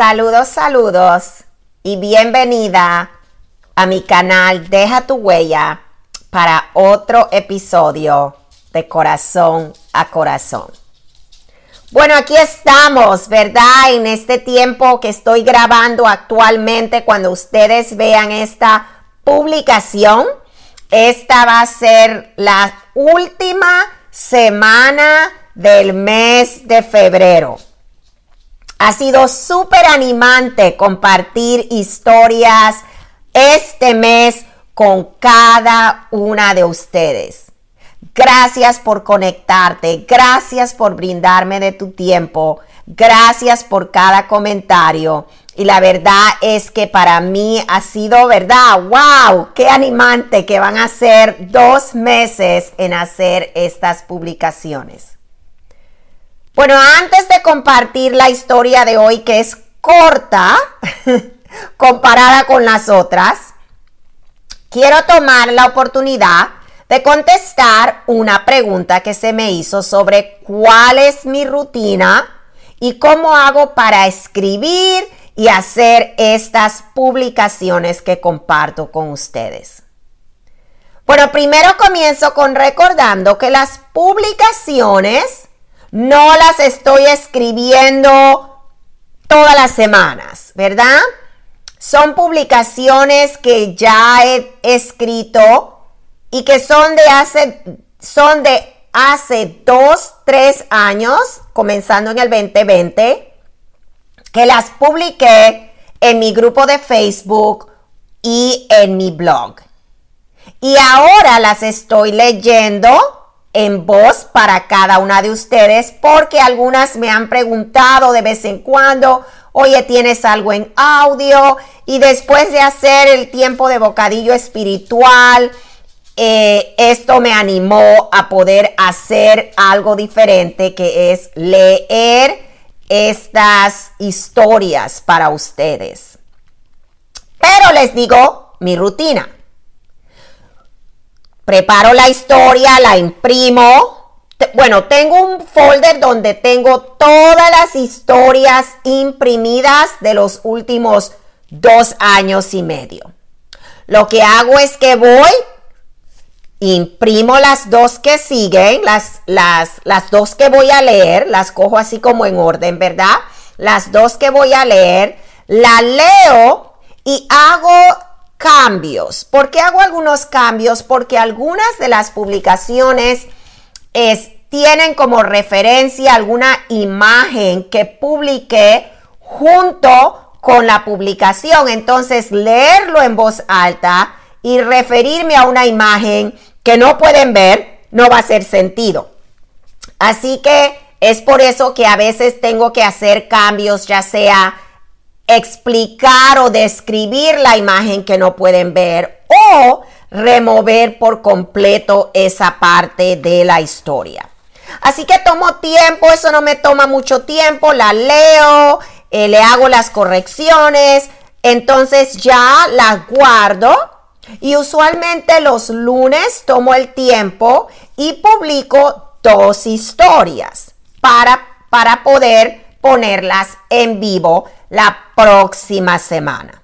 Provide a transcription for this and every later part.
Saludos, saludos y bienvenida a mi canal Deja tu huella para otro episodio de corazón a corazón. Bueno, aquí estamos, ¿verdad? En este tiempo que estoy grabando actualmente, cuando ustedes vean esta publicación, esta va a ser la última semana del mes de febrero. Ha sido súper animante compartir historias este mes con cada una de ustedes. Gracias por conectarte, gracias por brindarme de tu tiempo, gracias por cada comentario. Y la verdad es que para mí ha sido, ¿verdad? ¡Wow! ¡Qué animante que van a ser dos meses en hacer estas publicaciones! Bueno, antes de compartir la historia de hoy, que es corta comparada con las otras, quiero tomar la oportunidad de contestar una pregunta que se me hizo sobre cuál es mi rutina y cómo hago para escribir y hacer estas publicaciones que comparto con ustedes. Bueno, primero comienzo con recordando que las publicaciones no las estoy escribiendo todas las semanas, ¿verdad? Son publicaciones que ya he escrito y que son de hace, son de hace dos, tres años, comenzando en el 2020, que las publiqué en mi grupo de Facebook y en mi blog. Y ahora las estoy leyendo en voz para cada una de ustedes porque algunas me han preguntado de vez en cuando, oye, ¿tienes algo en audio? Y después de hacer el tiempo de bocadillo espiritual, eh, esto me animó a poder hacer algo diferente que es leer estas historias para ustedes. Pero les digo mi rutina. Preparo la historia, la imprimo. Bueno, tengo un folder donde tengo todas las historias imprimidas de los últimos dos años y medio. Lo que hago es que voy, imprimo las dos que siguen, las, las, las dos que voy a leer, las cojo así como en orden, ¿verdad? Las dos que voy a leer, la leo y hago cambios. ¿Por qué hago algunos cambios? Porque algunas de las publicaciones tienen como referencia alguna imagen que publiqué junto con la publicación. Entonces, leerlo en voz alta y referirme a una imagen que no pueden ver no va a hacer sentido. Así que es por eso que a veces tengo que hacer cambios, ya sea explicar o describir la imagen que no pueden ver o remover por completo esa parte de la historia. Así que tomo tiempo, eso no me toma mucho tiempo, la leo, eh, le hago las correcciones, entonces ya la guardo y usualmente los lunes tomo el tiempo y publico dos historias para, para poder ponerlas en vivo la próxima semana.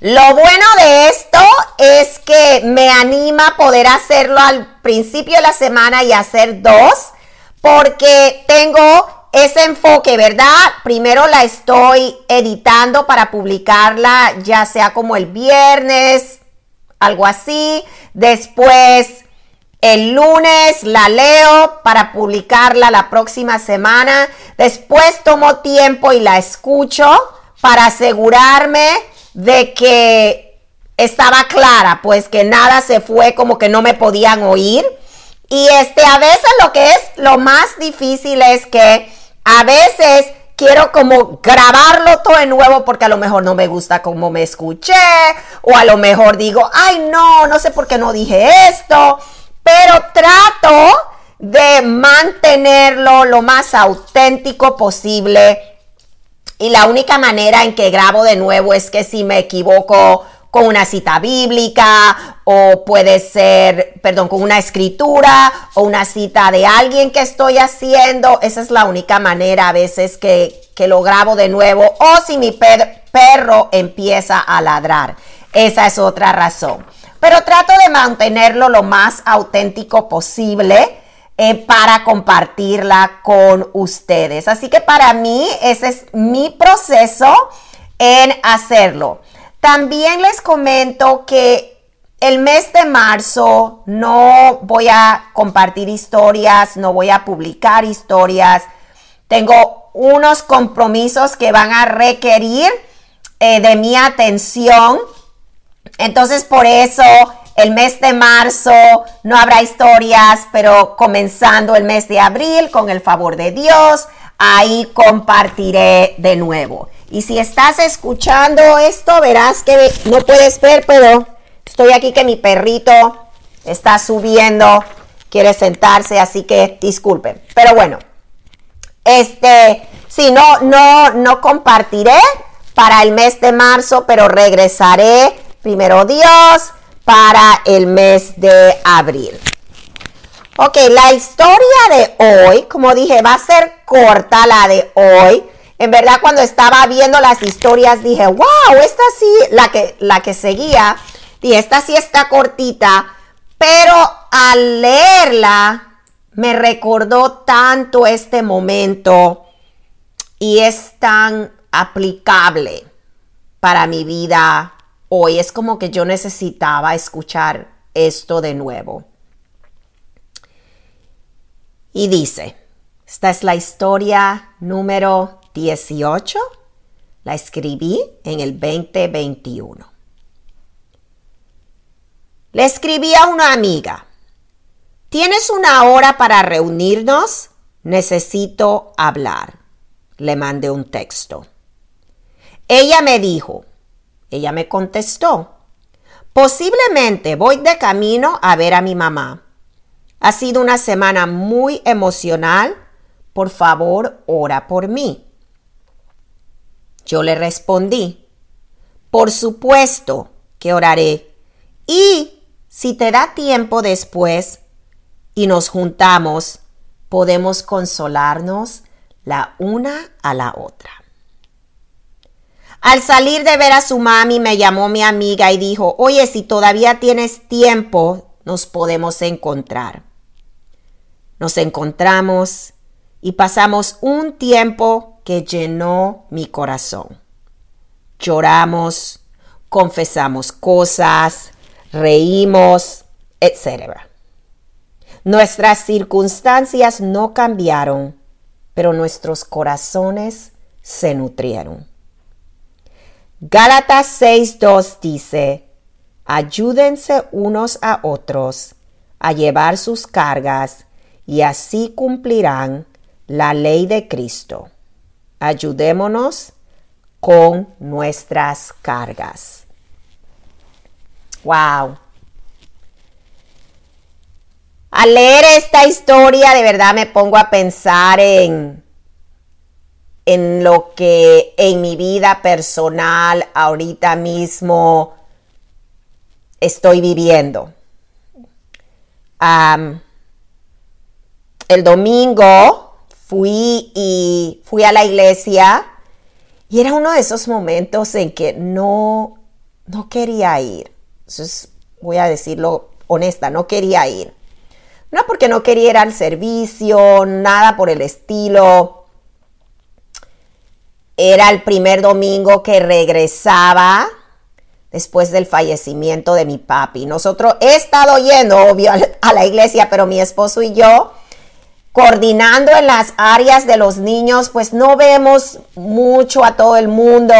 Lo bueno de esto es que me anima poder hacerlo al principio de la semana y hacer dos, porque tengo ese enfoque, ¿verdad? Primero la estoy editando para publicarla, ya sea como el viernes, algo así. Después el lunes la leo para publicarla la próxima semana. Después tomo tiempo y la escucho para asegurarme de que estaba clara, pues que nada se fue como que no me podían oír. Y este, a veces lo que es lo más difícil es que a veces quiero como grabarlo todo de nuevo porque a lo mejor no me gusta como me escuché o a lo mejor digo, ay no, no sé por qué no dije esto pero trato de mantenerlo lo más auténtico posible. Y la única manera en que grabo de nuevo es que si me equivoco con una cita bíblica o puede ser, perdón, con una escritura o una cita de alguien que estoy haciendo. Esa es la única manera a veces que, que lo grabo de nuevo o si mi perro empieza a ladrar. Esa es otra razón. Pero trato de mantenerlo lo más auténtico posible. Eh, para compartirla con ustedes. Así que para mí ese es mi proceso en hacerlo. También les comento que el mes de marzo no voy a compartir historias, no voy a publicar historias. Tengo unos compromisos que van a requerir eh, de mi atención. Entonces por eso el mes de marzo no habrá historias, pero comenzando el mes de abril, con el favor de Dios, ahí compartiré de nuevo. Y si estás escuchando esto, verás que no puedes ver, pero estoy aquí que mi perrito está subiendo, quiere sentarse, así que disculpen. Pero bueno, este, si no, no, no compartiré para el mes de marzo, pero regresaré, primero Dios, para el mes de abril. Ok, la historia de hoy, como dije, va a ser corta la de hoy. En verdad, cuando estaba viendo las historias, dije, wow, esta sí, la que, la que seguía, dije, esta sí está cortita, pero al leerla, me recordó tanto este momento y es tan aplicable para mi vida hoy. Es como que yo necesitaba escuchar esto de nuevo. Y dice, esta es la historia número 18. La escribí en el 2021. Le escribí a una amiga. ¿Tienes una hora para reunirnos? Necesito hablar. Le mandé un texto. Ella me dijo, ella me contestó, posiblemente voy de camino a ver a mi mamá. Ha sido una semana muy emocional. Por favor, ora por mí. Yo le respondí, por supuesto que oraré. Y si te da tiempo después y nos juntamos, podemos consolarnos la una a la otra. Al salir de ver a su mami me llamó mi amiga y dijo, oye, si todavía tienes tiempo, nos podemos encontrar. Nos encontramos y pasamos un tiempo que llenó mi corazón. Lloramos, confesamos cosas, reímos, etc. Nuestras circunstancias no cambiaron, pero nuestros corazones se nutrieron. Gálatas 6.2 dice, ayúdense unos a otros a llevar sus cargas y así cumplirán la ley de Cristo. Ayudémonos con nuestras cargas. Wow. Al leer esta historia de verdad me pongo a pensar en en lo que en mi vida personal ahorita mismo estoy viviendo. el domingo fui y fui a la iglesia y era uno de esos momentos en que no, no quería ir. voy a decirlo honesta, no quería ir. No porque no quería ir al servicio, nada por el estilo era el primer domingo que regresaba después del fallecimiento de mi papi. Nosotros he estado yendo, obvio, a la iglesia, pero mi esposo y yo, coordinando en las áreas de los niños, pues no vemos mucho a todo el mundo,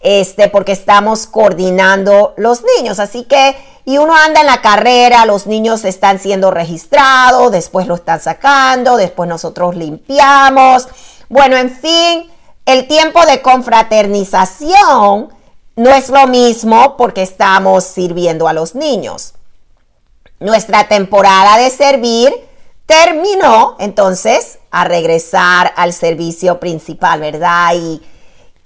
este, porque estamos coordinando los niños. Así que, y uno anda en la carrera, los niños están siendo registrados, después lo están sacando, después nosotros limpiamos. Bueno, en fin el tiempo de confraternización no es lo mismo porque estamos sirviendo a los niños. Nuestra temporada de servir terminó entonces a regresar al servicio principal, ¿verdad? Y,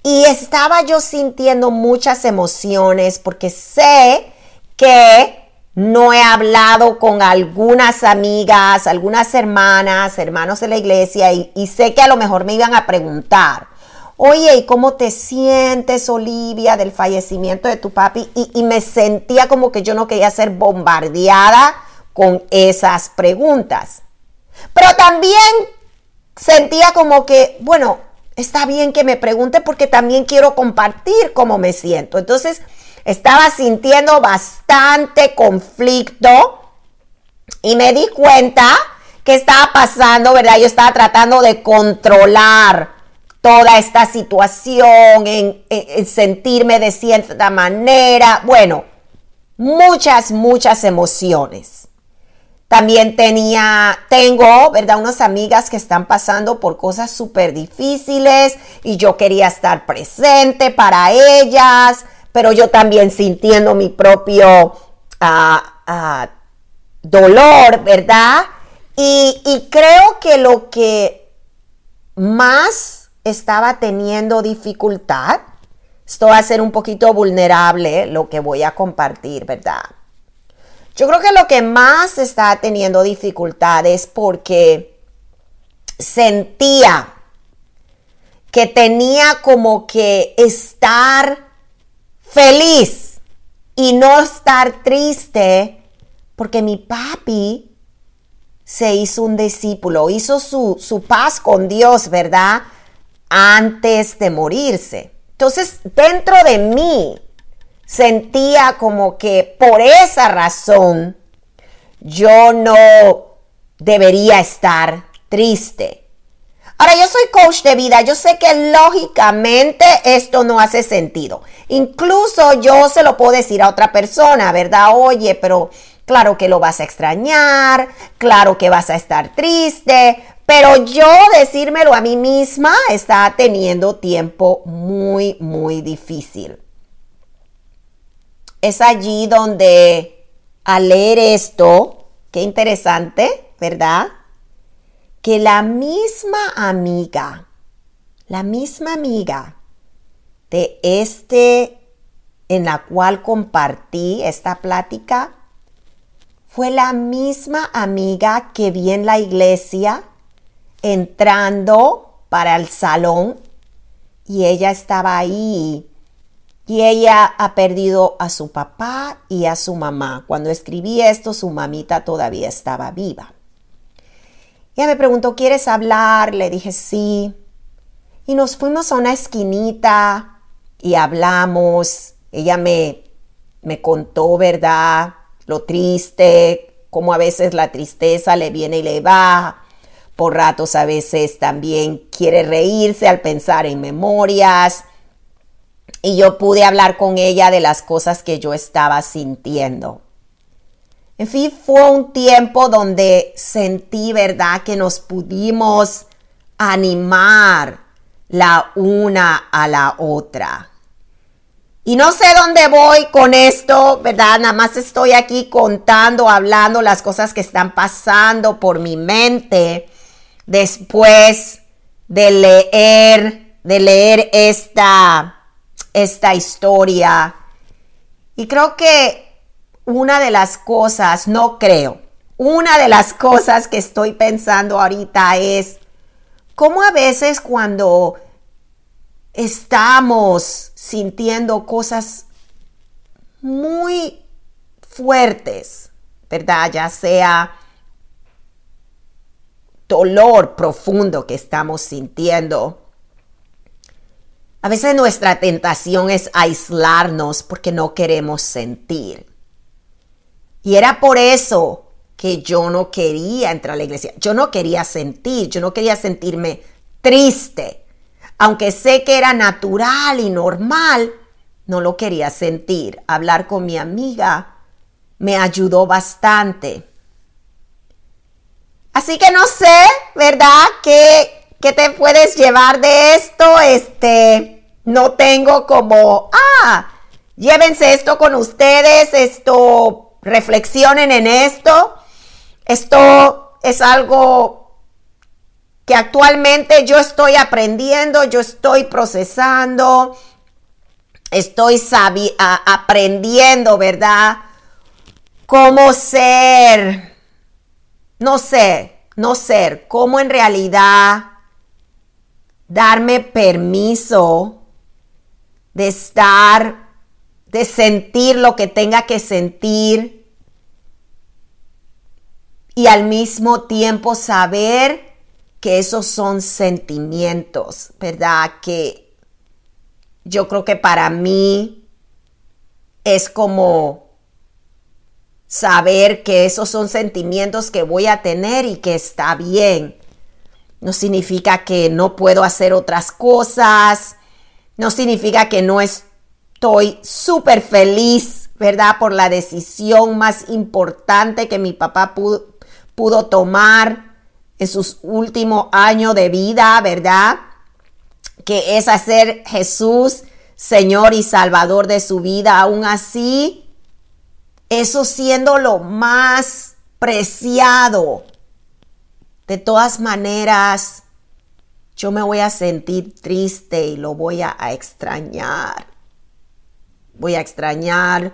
Y estaba yo sintiendo muchas emociones porque sé que no he hablado con algunas amigas, algunas hermanas, hermanos de la iglesia y, sé que a lo mejor me iban a preguntar, oye, ¿y cómo te sientes, Olivia, del fallecimiento de tu papi? Y, me sentía como que yo no quería ser bombardeada con esas preguntas. Pero también sentía como que, bueno, está bien que me pregunte porque también quiero compartir cómo me siento. Entonces, estaba sintiendo bastante conflicto y me di cuenta que estaba pasando, ¿verdad? Yo estaba tratando de controlar toda esta situación, en, sentirme de cierta manera. Bueno, muchas, muchas emociones. También tenía, tengo, ¿verdad? Unas amigas que están pasando por cosas súper difíciles y yo quería estar presente para ellas pero yo también sintiendo mi propio ah, ah, dolor, ¿verdad? Y, creo que lo que más estaba teniendo dificultad, esto va a ser un poquito vulnerable lo que voy a compartir, ¿verdad? Yo creo que lo que más estaba teniendo dificultad es porque sentía que tenía como que estar feliz y no estar triste porque mi papi se hizo un discípulo, hizo su, su paz con Dios, ¿verdad? Antes de morirse. Entonces, dentro de mí sentía como que por esa razón yo no debería estar triste. Ahora, yo soy coach de vida, yo sé que lógicamente esto no hace sentido. Incluso yo se lo puedo decir a otra persona, ¿verdad? Oye, pero claro que lo vas a extrañar, claro que vas a estar triste, pero yo decírmelo a mí misma está teniendo tiempo muy, muy difícil. Es allí donde al leer esto, qué interesante, ¿verdad? que la misma amiga, la misma amiga de este en la cual compartí esta plática, fue la misma amiga que vi en la iglesia entrando para el salón y ella estaba ahí y ella ha perdido a su papá y a su mamá. Cuando escribí esto, su mamita todavía estaba viva. Ella me preguntó, ¿quieres hablar? Le dije sí. Y nos fuimos a una esquinita y hablamos. Ella me, me contó, ¿verdad? Lo triste, cómo a veces la tristeza le viene y le va. Ratos a veces también quiere reírse al pensar en memorias. Y yo pude hablar con ella de las cosas que yo estaba sintiendo. En fin, fue un tiempo donde sentí, ¿verdad?, que nos pudimos animar la una a la otra. Y no sé dónde voy con esto, ¿verdad? Nada más estoy aquí contando, hablando las cosas que están pasando por mi mente después de leer, de leer esta, esta historia. Y creo que una de las cosas, no creo, una de las cosas que estoy pensando ahorita es cómo a veces cuando estamos sintiendo cosas muy fuertes, ¿verdad? Ya sea dolor profundo que estamos sintiendo. A veces nuestra tentación es aislarnos porque no queremos sentir. Y era por eso que yo no quería entrar a la iglesia. Yo no quería sentir, yo no quería sentirme triste. Aunque sé que era natural y normal, no lo quería sentir. Hablar con mi amiga me ayudó bastante. Así que no sé, ¿verdad? ¿Qué, qué te puedes llevar de esto? Este, no tengo como, ah, llévense esto con ustedes, esto reflexionen en esto. Esto es algo que actualmente yo estoy aprendiendo, yo estoy procesando, estoy aprendiendo, ¿verdad? Cómo ser, no sé, no ser, cómo en realidad darme permiso de estar, de sentir lo que tenga que sentir y al mismo tiempo saber que esos son sentimientos, ¿verdad? Que yo creo que para mí es como saber que esos son sentimientos que voy a tener y que está bien. No significa que no puedo hacer otras cosas. No significa que no estoy súper feliz, ¿verdad? Por la decisión más importante que mi papá pudo, pudo tomar en sus últimos años de vida, ¿verdad? Que es hacer Jesús Señor y Salvador de su vida. Aún así, eso siendo lo más preciado. De todas maneras, yo me voy a sentir triste y lo voy a, extrañar. Voy a extrañar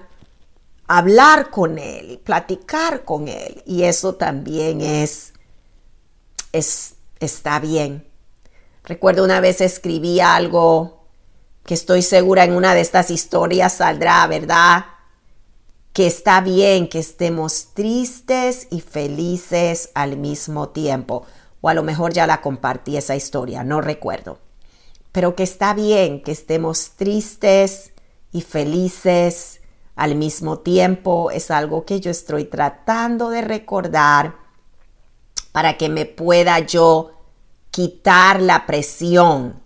hablar con él y platicar con él. Y eso también es, es está bien. Recuerdo una vez escribí algo que estoy segura en una de estas historias saldrá, ¿verdad? Que está bien que estemos tristes y felices al mismo tiempo. O a lo mejor ya la compartí esa historia, no recuerdo. Pero que está bien que estemos tristes y felices al mismo tiempo es algo que yo estoy tratando de recordar para que me pueda yo quitar la presión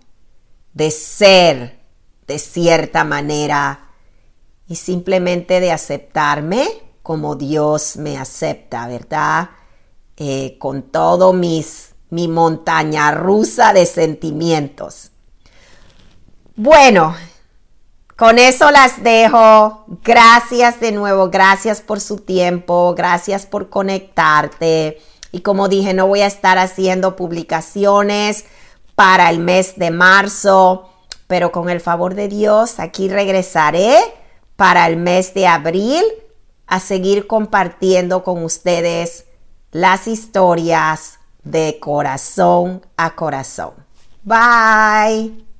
de ser de cierta manera y simplemente de aceptarme como Dios me acepta, ¿verdad? Eh, con todo mis, mi montaña rusa de sentimientos. Bueno, con eso las dejo. Gracias de nuevo, gracias por su tiempo, gracias por conectarte. Y como dije, no voy a estar haciendo publicaciones para el mes de marzo, pero con el favor de Dios, aquí regresaré para el mes de abril a seguir compartiendo con ustedes las historias de corazón a corazón. Bye.